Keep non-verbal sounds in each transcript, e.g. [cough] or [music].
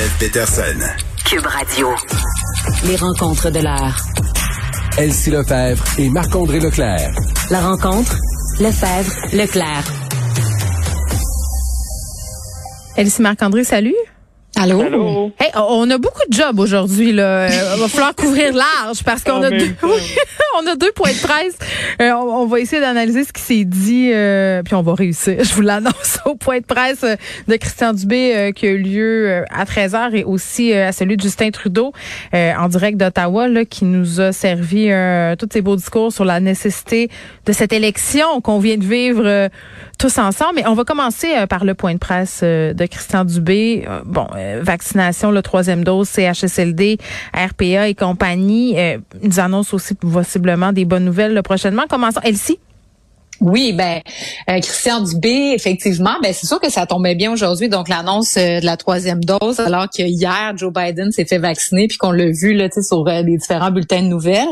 Geneviève Peterson. Cube Radio. Les rencontres de l'art. Elsie Lefebvre et Marc-André Leclerc. La rencontre, Lefebvre, Leclerc. Elsie Marc-André, salut. Allô? Allô? Hey, on a beaucoup de jobs aujourd'hui là. Euh, [laughs] va falloir couvrir large parce qu'on a deux, [laughs] on a deux points de presse. Euh, on, on va essayer d'analyser ce qui s'est dit, euh, puis on va réussir. [laughs] Je vous l'annonce au point de presse euh, de Christian Dubé euh, qui a eu lieu à 13h et aussi à celui de Justin Trudeau en direct d'Ottawa là, qui nous a servi tous ces beaux discours sur la nécessité de cette élection qu'on vient de vivre tous ensemble. Mais on va commencer euh, par le point de presse euh, de Christian Dubé. Euh, bon, euh, vaccination, le troisième dose, CHSLD, RPA et compagnie. Euh, nous annonce aussi possiblement des bonnes nouvelles là, prochainement. Commençons. Elsie? Oui, ben euh, Christian Dubé, effectivement, ben c'est sûr que ça tombait bien aujourd'hui, donc l'annonce euh, de la troisième dose, alors que hier Joe Biden s'est fait vacciner, puis qu'on l'a vu là, tu sais, sur euh, les différents bulletins de nouvelles.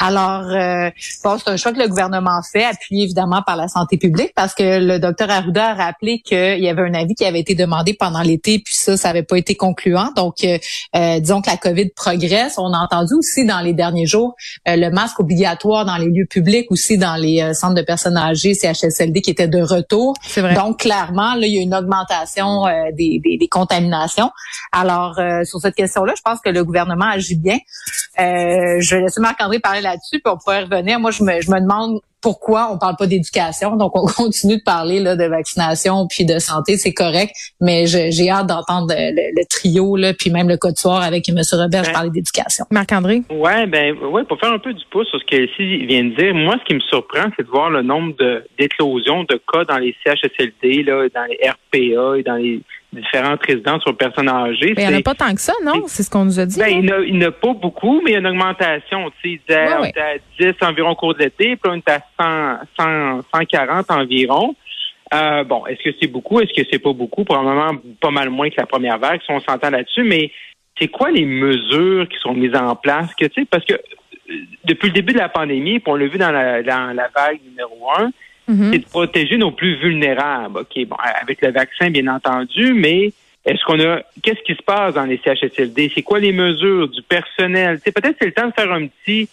Alors, euh, bon, c'est un choix que le gouvernement fait, appuyé évidemment par la santé publique, parce que le docteur Arruda a rappelé qu'il y avait un avis qui avait été demandé pendant l'été, puis ça, ça n'avait pas été concluant. Donc, disons que la COVID progresse. On a entendu aussi dans les derniers jours le masque obligatoire dans les lieux publics, aussi dans les centres de personnes âgées, CHSLD, qui était de retour. C'est vrai. Donc, clairement, là, il y a une augmentation euh, des, des, des contaminations. Alors, euh, sur cette question-là, je pense que le gouvernement agit bien. Euh, je vais laisser Marc-André parler là-dessus, puis on pourrait revenir. Moi, je me, je me demande pourquoi on parle pas d'éducation. Donc, on [laughs] continue de parler là, de vaccination puis de santé, c'est correct. Mais j'ai hâte d'entendre le, trio, là, puis même le code soir avec M. Robert Ouais. parler d'éducation. Marc-André? Ouais, ben, ouais, pour faire un peu du pouce sur ce qu'Elsie vient de dire, moi, ce qui me surprend, c'est de voir le nombre de d'éclosions de cas dans les CHSLD, là, dans les RPA et dans les différentes résidences pour personnes âgées. Ben, Il n'y en a pas tant que ça, non? C'est ce qu'on nous a dit. Ben, il n'y en a- pas beaucoup, mais il y a une augmentation. Tu sais, Ouais, on ouais. était à 10 environ au cours de l'été, puis là, on est à 100, 100, 140 environ. Euh, bon, est-ce que c'est beaucoup? Est-ce que c'est pas beaucoup? Probablement pas mal moins que la première vague, si on s'entend là-dessus, mais c'est quoi les mesures qui sont mises en place? Que, tu sais, parce que euh, depuis le début de la pandémie, puis on l'a vu dans la, dans la vague numéro un, Mhm. c'est de protéger nos plus vulnérables. OK, bon, avec le vaccin, bien entendu, mais est-ce qu'on a qu'est-ce qui se passe dans les CHSLD? C'est quoi les mesures du personnel? Peut-être c'est le temps de faire un petit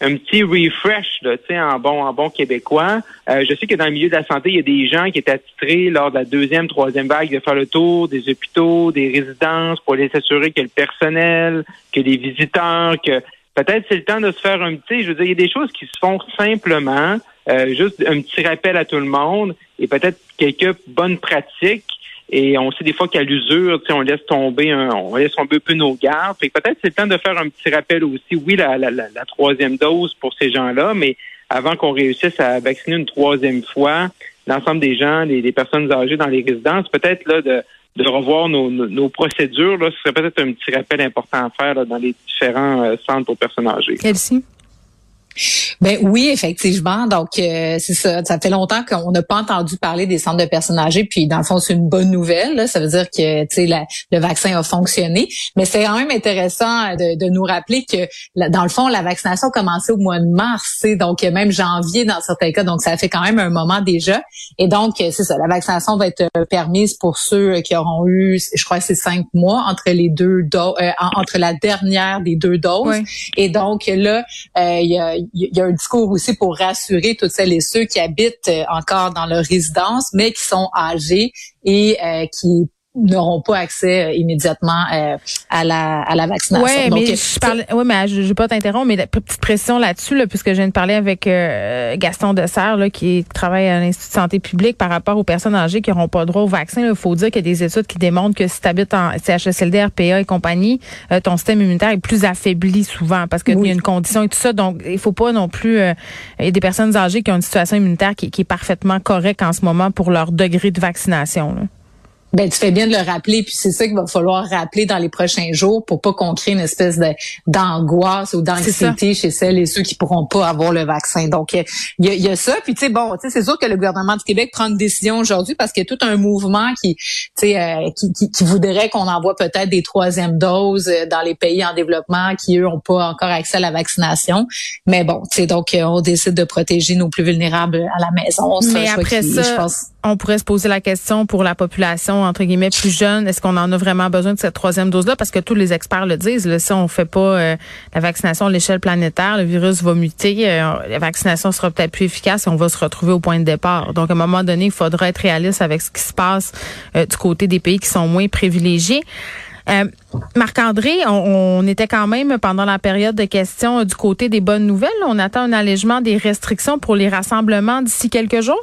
un petit refresh, là, en bon, en bon québécois. Euh, je sais que dans le milieu de la santé, il y a des gens qui étaient attitrés lors de la deuxième, troisième vague de faire le tour des hôpitaux, des résidences pour aller s'assurer que le personnel, que les visiteurs, que peut-être c'est le temps de se faire un petit, je veux dire, il y a des choses qui se font simplement, euh, juste un petit rappel à tout le monde et peut-être quelques bonnes pratiques. Et on sait des fois qu'à l'usure, on laisse tomber un, on laisse un peu nos gardes. Peut-être c'est le temps de faire un petit rappel aussi. Oui, la, la, la, la troisième dose pour ces gens-là, mais avant qu'on réussisse à vacciner une troisième fois l'ensemble des gens, les, les personnes âgées dans les résidences, peut-être là de, de revoir nos, nos, nos procédures. Là, ce serait peut-être un petit rappel important à faire là, dans les différents euh, centres pour personnes âgées. Elsie? Ben oui, effectivement. Donc euh, c'est ça. Ça fait longtemps qu'on n'a pas entendu parler des centres de personnes âgées. Puis dans le fond, c'est une bonne nouvelle. là. Ça veut dire que la- le vaccin a fonctionné. Mais c'est quand même intéressant de, de nous rappeler que dans le fond, la vaccination a commencé au mois de mars, donc euh, même janvier dans certains cas. Donc ça fait quand même un moment déjà. Et donc euh, c'est ça. La vaccination va être euh, permise pour ceux qui auront eu, je crois, c'est cinq mois entre les deux doses, entre la dernière des deux doses. Oui. Et donc là, euh, il y, a, il y a un discours aussi pour rassurer toutes celles et ceux qui habitent euh, encore dans leur résidence, mais qui sont âgés et euh, qui n'auront pas accès euh, immédiatement euh, à la à la vaccination. Donc, mais euh, je parle, ouais, mais je, je vais pas t'interrompre, mais la petite pression là-dessus, là, puisque je viens de parler avec euh, Gaston Dessert, là, qui travaille à l'Institut de santé publique par rapport aux personnes âgées qui n'auront pas droit au vaccin. Il faut dire qu'il y a des études qui démontrent que si tu habites en CHSLD, RPA et compagnie, euh, ton système immunitaire est plus affaibli souvent parce qu'il Oui. y a une condition et tout ça. Donc, il faut pas non plus. euh, il y a des personnes âgées qui ont une situation immunitaire qui, qui est parfaitement correcte en ce moment pour leur degré de vaccination. Là. Ben, tu fais bien de le rappeler, puis c'est ça qu'il va falloir rappeler dans les prochains jours pour pas qu'on crée une espèce de d'angoisse ou d'anxiété chez celles et ceux qui pourront pas avoir le vaccin. Donc, euh, il y y a ça. Puis, tu sais, bon, tu sais, c'est sûr que le gouvernement du Québec prend une décision aujourd'hui parce qu'il y a tout un mouvement qui, tu sais, euh, qui, qui, qui voudrait qu'on envoie peut-être des troisièmes doses euh, dans les pays en développement qui, eux, ont pas encore accès à la vaccination. Mais bon, tu sais, donc, euh, on décide de protéger nos plus vulnérables à la maison. Mais après qui, ça, je pense, on pourrait se poser la question pour la population entre guillemets, plus jeune, est-ce qu'on en a vraiment besoin de cette troisième dose-là? Parce que tous les experts le disent, si on fait pas euh, la vaccination à l'échelle planétaire, le virus va muter, euh, la vaccination sera peut-être plus efficace et on va se retrouver au point de départ. Donc, à un moment donné, il faudra être réaliste avec ce qui se passe du côté des pays qui sont moins privilégiés. Euh, Marc-André, on, était quand même pendant la période de questions du côté des bonnes nouvelles. On attend un allègement des restrictions pour les rassemblements d'ici quelques jours.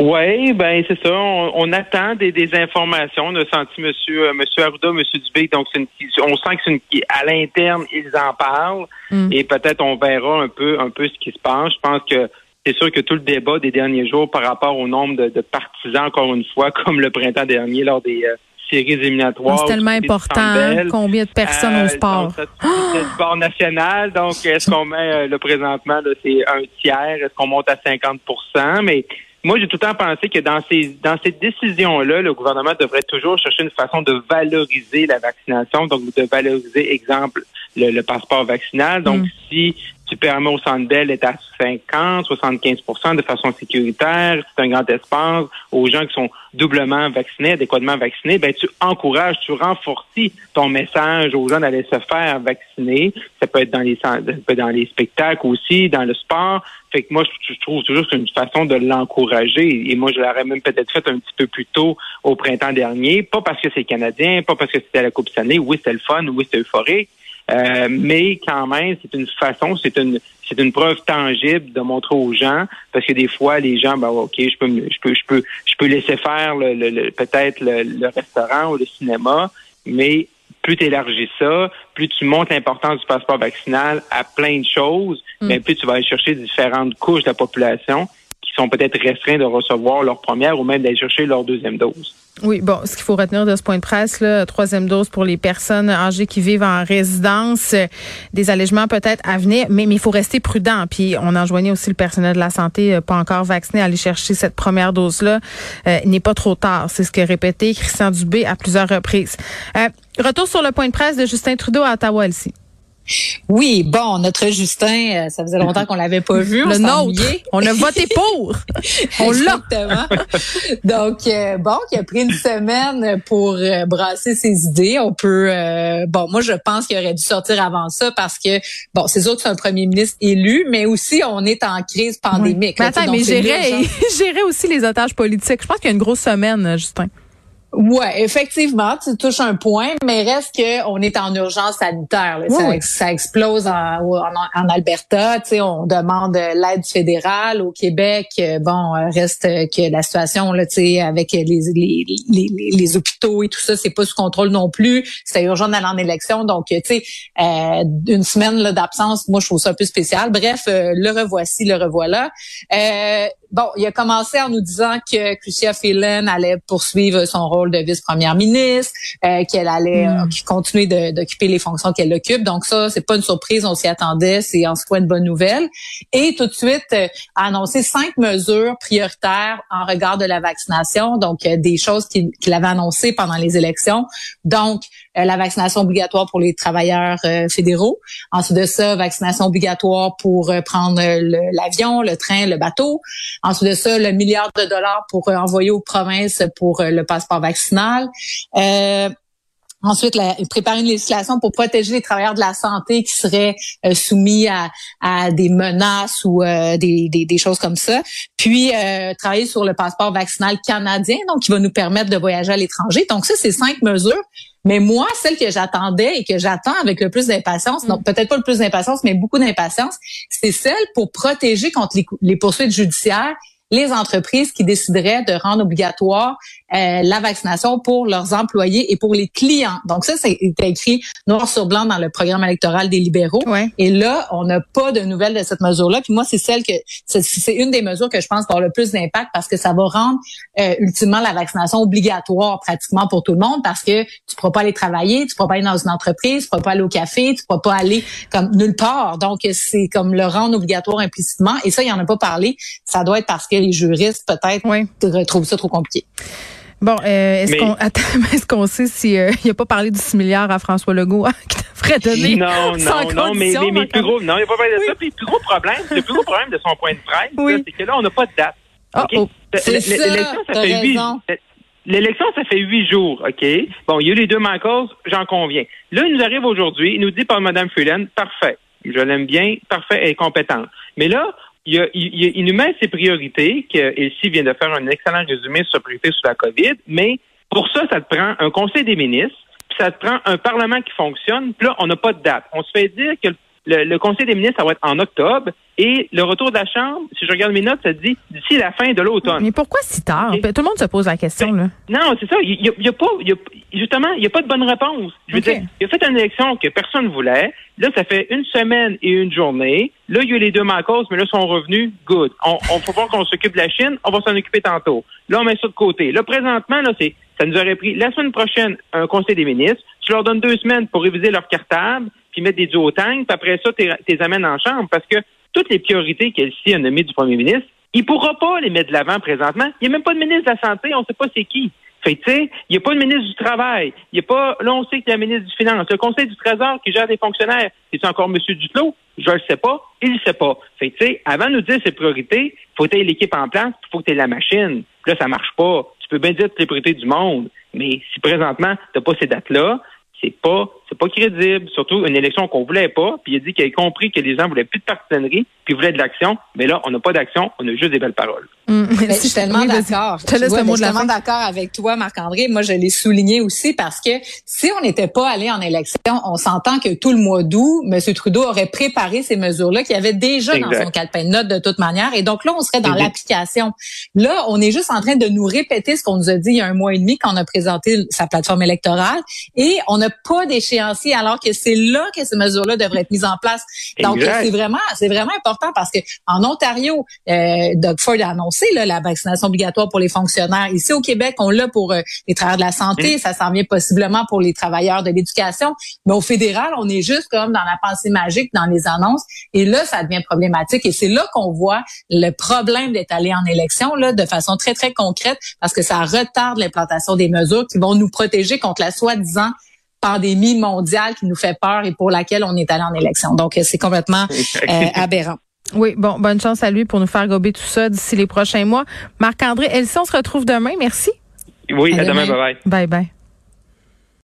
Oui, ben c'est ça. On, attend des, informations. On a senti Monsieur euh, Monsieur Arruda, Monsieur Dubé. Donc une, on sent que c'est une, à l'interne ils en parlent mm. et peut-être on verra un peu un peu ce qui se passe. Je pense que c'est sûr que tout le débat des derniers jours par rapport au nombre de, partisans, encore une fois, [laughs] comme le printemps dernier lors des euh, séries éliminatoires. C'est tellement important. Combien de personnes au euh, sport? C'est le [gasps] sport national. Donc, est-ce qu'on met euh, le présentement, c'est un tiers? Est-ce qu'on monte à 50% Mais moi, j'ai tout le temps pensé que dans ces dans cette décision-là, le gouvernement devrait toujours chercher une façon de valoriser la vaccination, donc de valoriser, exemple, le, passeport vaccinal. Donc, mm. si tu permets au Centre Bell d'être à 50, 75% de façon sécuritaire, c'est un grand espace, aux gens qui sont doublement vaccinés, adéquatement vaccinés, ben tu encourages, tu renforces ton message aux gens d'aller se faire vacciner. Ça peut être dans les ça peut être dans les spectacles aussi, dans le sport. Fait que moi, je, trouve toujours que c'est une façon de l'encourager. Et moi, je l'aurais même peut-être fait un petit peu plus tôt au printemps dernier. Pas parce que c'est canadien, pas parce que c'était la Coupe Stanley. Oui, c'était le fun, oui, c'était euphorique. Euh, mais quand même, c'est une façon, c'est une c'est une preuve tangible de montrer aux gens, parce que des fois, les gens, ben ok, je peux, je peux, je peux, je peux laisser faire le, peut-être le, restaurant ou le cinéma, mais plus tu élargis ça, plus tu montres l'importance du passeport vaccinal à plein de choses, mm. mais plus tu vas aller chercher différentes couches de la population qui sont peut-être restreints de recevoir leur première ou même d'aller chercher leur deuxième dose. Oui, bon, ce qu'il faut retenir de ce point de presse, là, troisième dose pour les personnes âgées qui vivent en résidence, euh, des allègements peut-être à venir, mais, il faut rester prudent. Puis on enjoignait aussi le personnel de la santé euh, pas encore vacciné à aller chercher cette première dose-là. Euh, il n'est pas trop tard. C'est ce que répétait Christian Dubé à plusieurs reprises. retour sur le point de presse de Justin Trudeau à Ottawa, aussi. Oui, bon, notre Justin, euh, ça faisait longtemps qu'on l'avait pas vu. Le nôtre. On a voté pour. [laughs] on l'a. Donc, euh, bon, il a pris une semaine pour euh, brasser ses idées. On peut, bon, moi, je pense qu'il aurait dû sortir avant ça parce que, bon, c'est sûr que c'est un premier ministre élu, mais aussi on est en crise pandémique. Mais attends, mais [laughs] gérer aussi les otages politiques. Je pense qu'il y a une grosse semaine, Justin. Ouais, effectivement, tu touches un point, mais reste que on est en urgence sanitaire. ça, explose en, en, Alberta. Tu sais, on demande l'aide fédérale au Québec. Euh, bon, euh, reste que la situation là, tu sais, avec les, les, les, les, hôpitaux et tout ça, c'est pas sous contrôle non plus. C'était urgent d'aller en élection, donc tu sais, euh, une semaine d'absence, moi je trouve ça un peu spécial. Bref, le revoici, le revoilà. Euh, bon, il a commencé en nous disant que Chrystia Phelan allait poursuivre son rôle de vice-première ministre, euh, qu'elle allait hmm. euh, continuer d'occuper les fonctions qu'elle occupe. Donc ça, c'est pas une surprise, on s'y attendait, c'est en soi une bonne nouvelle. Et tout de suite, euh, a annoncé cinq mesures prioritaires en regard de la vaccination, donc des choses qu'il avait annoncées pendant les élections. Donc, la vaccination obligatoire pour les travailleurs fédéraux. Ensuite de ça, vaccination obligatoire pour prendre l'avion, le train, le bateau. Ensuite de ça, le milliard de dollars pour euh, envoyer aux provinces pour euh, le passeport vaccinal. Euh, ensuite, préparer une législation pour protéger les travailleurs de la santé qui seraient soumis à, des menaces ou des, des, choses comme ça. Puis, travailler sur le passeport vaccinal canadien, donc qui va nous permettre de voyager à l'étranger. Donc, ça, c'est cinq mesures. Mais moi, celle que j'attendais et que j'attends avec le plus d'impatience, donc peut-être pas le plus d'impatience, mais beaucoup d'impatience, c'est celle pour protéger contre les poursuites judiciaires les entreprises qui décideraient de rendre obligatoire euh, la vaccination pour leurs employés et pour les clients. Donc ça, c'est écrit noir sur blanc dans le programme électoral des libéraux. Et là, on n'a pas de nouvelles de cette mesure-là. Puis moi, c'est celle que c'est une des mesures que je pense avoir le plus d'impact parce que ça va rendre euh, ultimement la vaccination obligatoire pratiquement pour tout le monde parce que tu ne pourras pas aller travailler, tu ne pourras pas aller dans une entreprise, tu ne pourras pas aller au café, tu ne pourras pas aller comme nulle part. Donc c'est comme le rendre obligatoire implicitement. Et ça, il en a pas parlé. Ça doit être parce que les juristes peut-être trouvent ça trop compliqué. Bon, euh, est-ce qu'on [laughs] est-ce qu'on sait s'il euh, a pas parlé du 6 milliards à François Legault hein, qui devrait donner Non, non, non, mais, mais, plus gros, non, il a pas parlé de ça. Puis le plus gros problème, le plus gros problème de son point de presse, c'est que là, on n'a pas de date. Oh, oh. C'est ça, ça fait huit. L'élection, ça fait huit jours, OK? Bon, il y a eu les deux mains cause, j'en conviens. Là, il nous arrive aujourd'hui, il nous dit par Mme Freeland, parfait, je l'aime bien, parfait et compétent. Mais là, il, il, il, nous met ses priorités, que vient de faire un excellent résumé sur ses priorités sur la COVID, mais pour ça, ça te prend un conseil des ministres, puis ça te prend un Parlement qui fonctionne, puis là, on n'a pas de date. On se fait dire que le, Conseil des ministres, ça va être en octobre. Et le retour de la Chambre, si je regarde mes notes, ça dit d'ici la fin de l'automne. Mais pourquoi si tard? Tout le monde se pose la question. là. Non, c'est ça. Il y, a, pas, justement, il n'y a pas de bonne réponse. Je veux dire, il a fait une élection que personne ne voulait. Là, ça fait une semaine et une journée. Là, il y a eu les deux cause, mais là, sont revenus. Good. On, on faut voir qu'on s'occupe de la Chine. On va s'en occuper tantôt. Là, on met ça de côté. Là, présentement, là, c'est, ça nous aurait pris la semaine prochaine un conseil des ministres. Tu leur donnes deux semaines pour réviser leur cartable puis mettre des duotangs, puis après ça, tu les amènes en chambre parce que toutes les priorités qu'elle-ci a nommées du premier ministre, il pourra pas les mettre de l'avant présentement. Il n'y a même pas de ministre de la Santé, on ne sait pas c'est qui. Fait tu sais, il n'y a pas de ministre du Travail. Il y a pas, là, on sait qu'il y a un ministre du Finance. Le Conseil du Trésor qui gère des fonctionnaires. C'est encore M. Duclos? Je ne le sais pas. Il ne sait pas. Fait tu sais, avant de nous dire ses priorités, faut que l'équipe en place, faut que la machine. là, ça marche pas. Tu peux bien dire toutes les priorités du monde. Mais si présentement, tu n'as pas ces dates-là, c'est pas c'est pas crédible, surtout une élection qu'on voulait pas, puis il a dit qu'il a compris que les gens voulaient plus de partisanerie, puis voulaient de l'action, mais là on n'a pas d'action, on a juste des belles paroles. Mm. [laughs] je suis tellement d'accord. Je suis tellement d'accord avec toi, Marc-André. Moi, je l'ai souligné aussi parce que si on n'était pas allé en élection, on s'entend que tout le mois d'août, M. Trudeau aurait préparé ces mesures-là qu'il avait déjà dans son calepin de notes de toute manière. Et donc là, on serait dans l'application. Là, on est juste en train de nous répéter ce qu'on nous a dit il y a un mois et demi quand on a présenté sa plateforme électorale. Et on n'a pas alors que c'est là que ces mesures-là devraient être mises en place. Donc, c'est vraiment, c'est vraiment important parce que en Ontario, euh, Doug Ford a annoncé la vaccination obligatoire pour les fonctionnaires. Ici au Québec, on l'a pour euh, les travailleurs de la santé, ça s'en vient possiblement pour les travailleurs de l'éducation. Mais au fédéral, on est juste comme dans la pensée magique, dans les annonces. Et là, ça devient problématique. Et c'est là qu'on voit le problème d'être allé en élection là, de façon très, très concrète parce que ça retarde l'implantation des mesures qui vont nous protéger contre la soi-disant pandémie mondiale qui nous fait peur et pour laquelle on est allé en élection. Donc, c'est complètement [laughs] euh, aberrant. Oui, bon, bonne chance à lui pour nous faire gober tout ça d'ici les prochains mois. Marc-André Elsie, on se retrouve demain. Merci. Oui, à, demain. Bye bye. Bye bye.